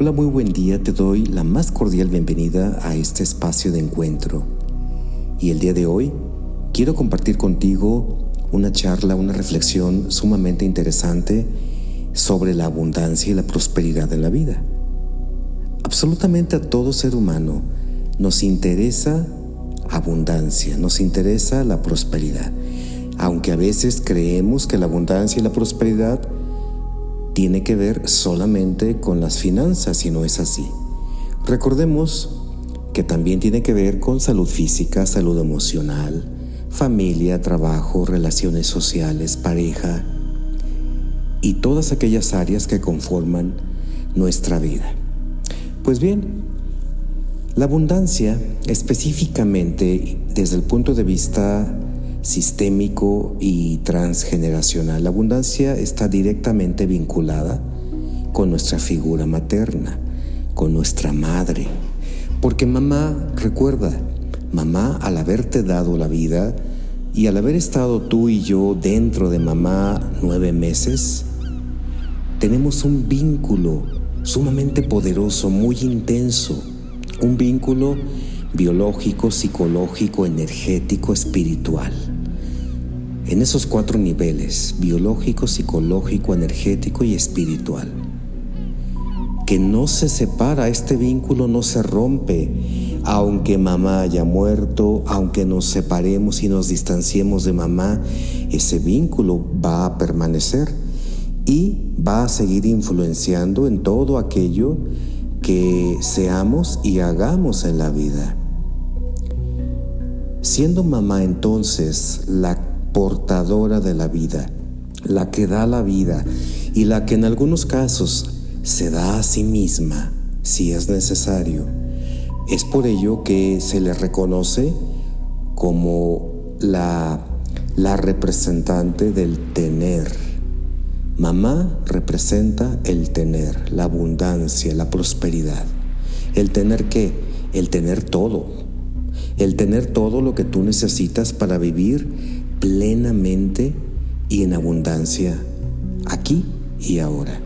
Hola, muy buen día. Te doy la más cordial bienvenida a este espacio de encuentro. Y el día de hoy quiero compartir contigo una charla, una reflexión sumamente interesante sobre la abundancia y la prosperidad en la vida. Absolutamente a todo ser humano nos interesa abundancia, nos interesa la prosperidad, aunque a veces creemos que la abundancia y la prosperidad tiene que ver solamente con las finanzas y no es así. Recordemos que también tiene que ver con salud física, salud emocional, familia, trabajo, relaciones sociales, pareja y todas aquellas áreas que conforman nuestra vida. Pues bien, la abundancia específicamente desde el punto de vista sistémico y transgeneracional. La abundancia está directamente vinculada con nuestra figura materna, con nuestra madre. Porque mamá, recuerda, mamá al haberte dado la vida y al haber estado tú y yo dentro de mamá nueve meses, tenemos un vínculo sumamente poderoso, muy intenso, un vínculo biológico, psicológico, energético, espiritual. En esos cuatro niveles, biológico, psicológico, energético y espiritual. Que no se separa, este vínculo no se rompe, aunque mamá haya muerto, aunque nos separemos y nos distanciemos de mamá, ese vínculo va a permanecer y va a seguir influenciando en todo aquello que seamos y hagamos en la vida. Siendo mamá entonces la portadora de la vida, la que da la vida y la que en algunos casos se da a sí misma si es necesario, es por ello que se le reconoce como la, la representante del tener Mamá representa el tener, la abundancia, la prosperidad. ¿El tener qué? El tener todo. El tener todo lo que tú necesitas para vivir plenamente y en abundancia aquí y ahora.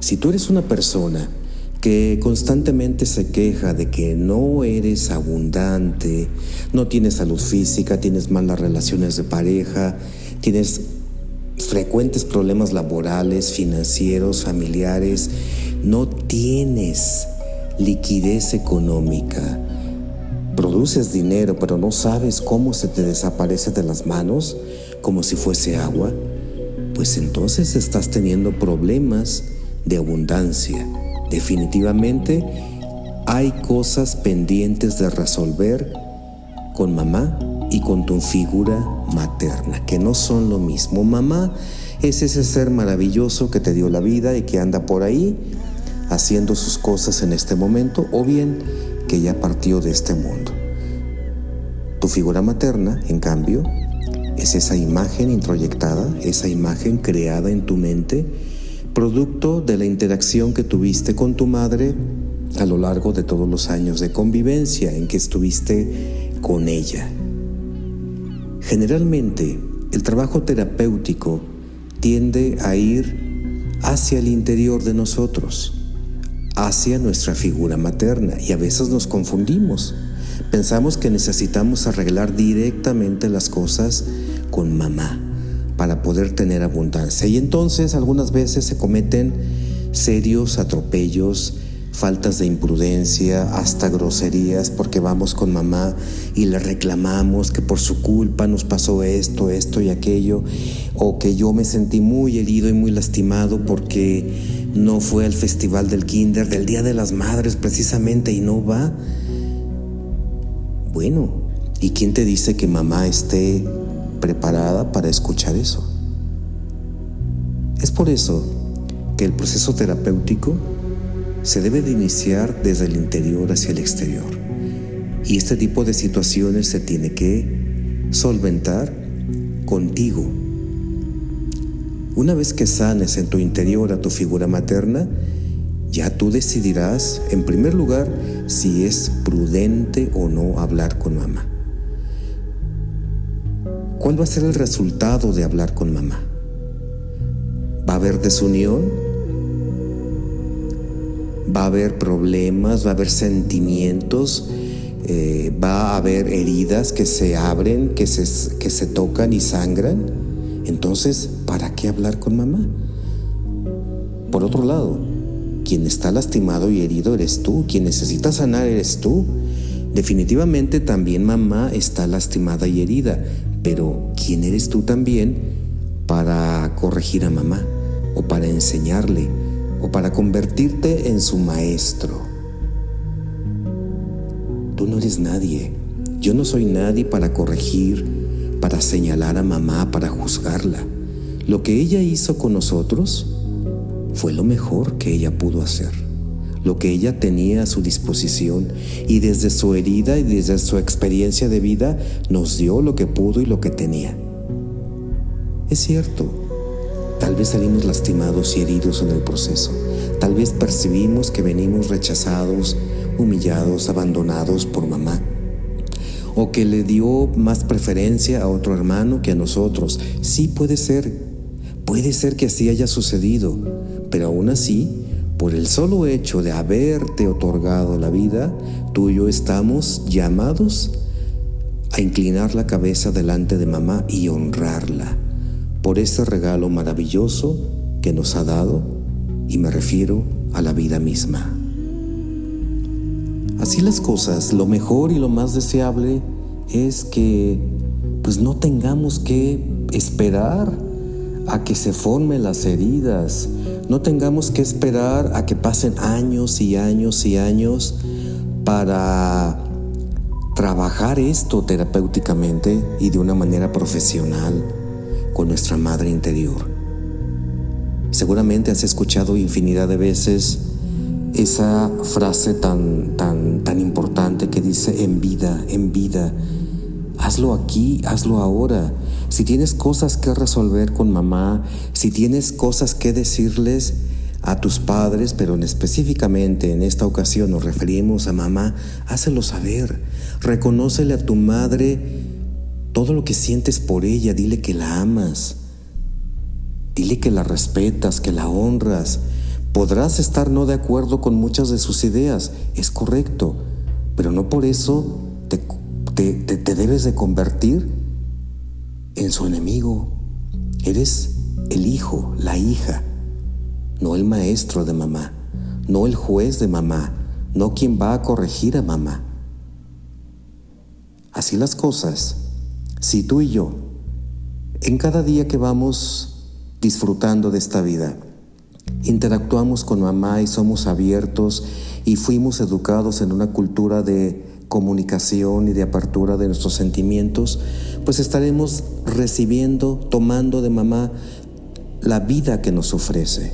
Si tú eres una persona que constantemente se queja de que no eres abundante, no tienes salud física, tienes malas relaciones de pareja, tienes frecuentes problemas laborales, financieros, familiares, no tienes liquidez económica, produces dinero pero no sabes cómo se te desaparece de las manos como si fuese agua, pues entonces estás teniendo problemas de abundancia. Definitivamente hay cosas pendientes de resolver con mamá y con tu figura materna, que no son lo mismo. Mamá es ese ser maravilloso que te dio la vida y que anda por ahí haciendo sus cosas en este momento o bien que ya partió de este mundo. Tu figura materna, en cambio, es esa imagen introyectada, esa imagen creada en tu mente, producto de la interacción que tuviste con tu madre a lo largo de todos los años de convivencia en que estuviste con ella. Generalmente, el trabajo terapéutico tiende a ir hacia el interior de nosotros, hacia nuestra figura materna, y a veces nos confundimos. Pensamos que necesitamos arreglar directamente las cosas con mamá para poder tener abundancia. Y entonces algunas veces se cometen serios atropellos, faltas de imprudencia, hasta groserías, porque vamos con mamá y le reclamamos que por su culpa nos pasó esto, esto y aquello, o que yo me sentí muy herido y muy lastimado porque no fue al festival del kinder, del Día de las Madres precisamente, y no va. Bueno, ¿y quién te dice que mamá esté preparada para escuchar eso? Es por eso que el proceso terapéutico se debe de iniciar desde el interior hacia el exterior. Y este tipo de situaciones se tiene que solventar contigo. Una vez que sanes en tu interior a tu figura materna, ya tú decidirás, en primer lugar, si es prudente o no hablar con mamá. ¿Cuál va a ser el resultado de hablar con mamá? ¿Va a haber desunión? va a haber problemas, va a haber sentimientos, eh, va a haber heridas que se abren, que se, que se tocan y sangran. Entonces, ¿para qué hablar con mamá? Por otro lado, quien está lastimado y herido eres tú, quien necesita sanar eres tú. Definitivamente también mamá está lastimada y herida, pero ¿quién eres tú también para corregir a mamá o para enseñarle o para convertirte en su maestro? Tú no eres nadie. Yo no soy nadie para corregir, para señalar a mamá, para juzgarla. Lo que ella hizo con nosotros fue lo mejor que ella pudo hacer, lo que ella tenía a su disposición y desde su herida y desde su experiencia de vida nos dio lo que pudo y lo que tenía. Es cierto, tal vez salimos lastimados y heridos en el proceso, tal vez percibimos que venimos rechazados, humillados, abandonados por mamá o que le dio más preferencia a otro hermano que a nosotros. Sí puede ser, puede ser que así haya sucedido, pero aún así, por el solo hecho de haberte otorgado la vida, tú y yo estamos llamados a inclinar la cabeza delante de mamá y honrarla por ese regalo maravilloso que nos ha dado, y me refiero a la vida misma. Así las cosas, lo mejor y lo más deseable es que pues no tengamos que esperar a que se formen las heridas, no tengamos que esperar a que pasen años y años y años para trabajar esto terapéuticamente y de una manera profesional con nuestra madre interior. Seguramente has escuchado infinidad de veces esa frase tan, tan, tan importante que dice en vida, en vida. Hazlo aquí, hazlo ahora. Si tienes cosas que resolver con mamá, si tienes cosas que decirles a tus padres, pero específicamente en esta ocasión nos referimos a mamá, hácelo saber. Reconócele a tu madre todo lo que sientes por ella, dile que la amas. Dile que la respetas, que la honras. Podrás estar no de acuerdo con muchas de sus ideas, es correcto, pero no por eso te, te debes de convertir en su enemigo. Eres el hijo, la hija, no el maestro de mamá, no el juez de mamá, no quien va a corregir a mamá. Así las cosas, si tú y yo, en cada día que vamos disfrutando de esta vida, interactuamos con mamá y somos abiertos y fuimos educados en una cultura de comunicación y de apertura de nuestros sentimientos, pues estaremos recibiendo, tomando de mamá la vida que nos ofrece.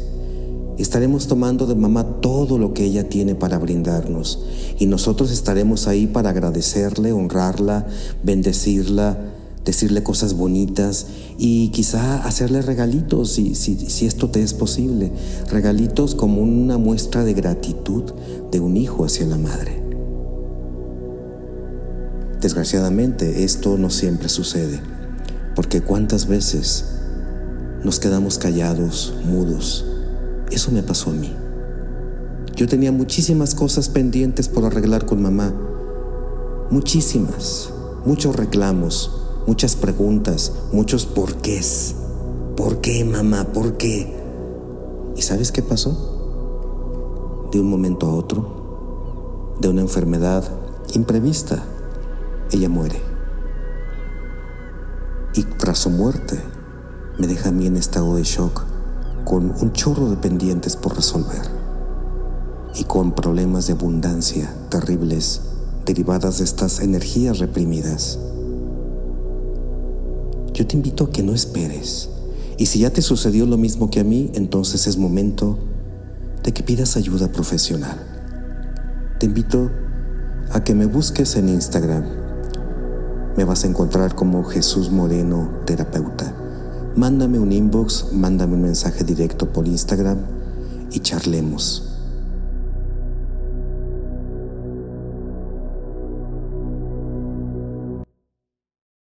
Estaremos tomando de mamá todo lo que ella tiene para brindarnos y nosotros estaremos ahí para agradecerle, honrarla, bendecirla, decirle cosas bonitas y quizá hacerle regalitos si, si, esto te es posible, regalitos como una muestra de gratitud de un hijo hacia la madre. Desgraciadamente esto no siempre sucede, porque cuántas veces nos quedamos callados, mudos. Eso me pasó a mí. Yo tenía muchísimas cosas pendientes por arreglar con mamá, muchísimas, muchos reclamos, muchas preguntas, muchos porqués. ¿Por qué, mamá? ¿Por qué? ¿Y sabes qué pasó? De un momento a otro, de una enfermedad imprevista, ella muere. Y tras su muerte, me deja a mí en estado de shock, con un chorro de pendientes por resolver y con problemas de abundancia terribles derivadas de estas energías reprimidas. Te invito a que no esperes. Y si ya te sucedió lo mismo que a mí, entonces es momento de que pidas ayuda profesional. Te invito a que me busques en Instagram me vas a encontrar como Jesús Moreno, terapeuta. Mándame un inbox, mándame un mensaje directo por Instagram y charlemos.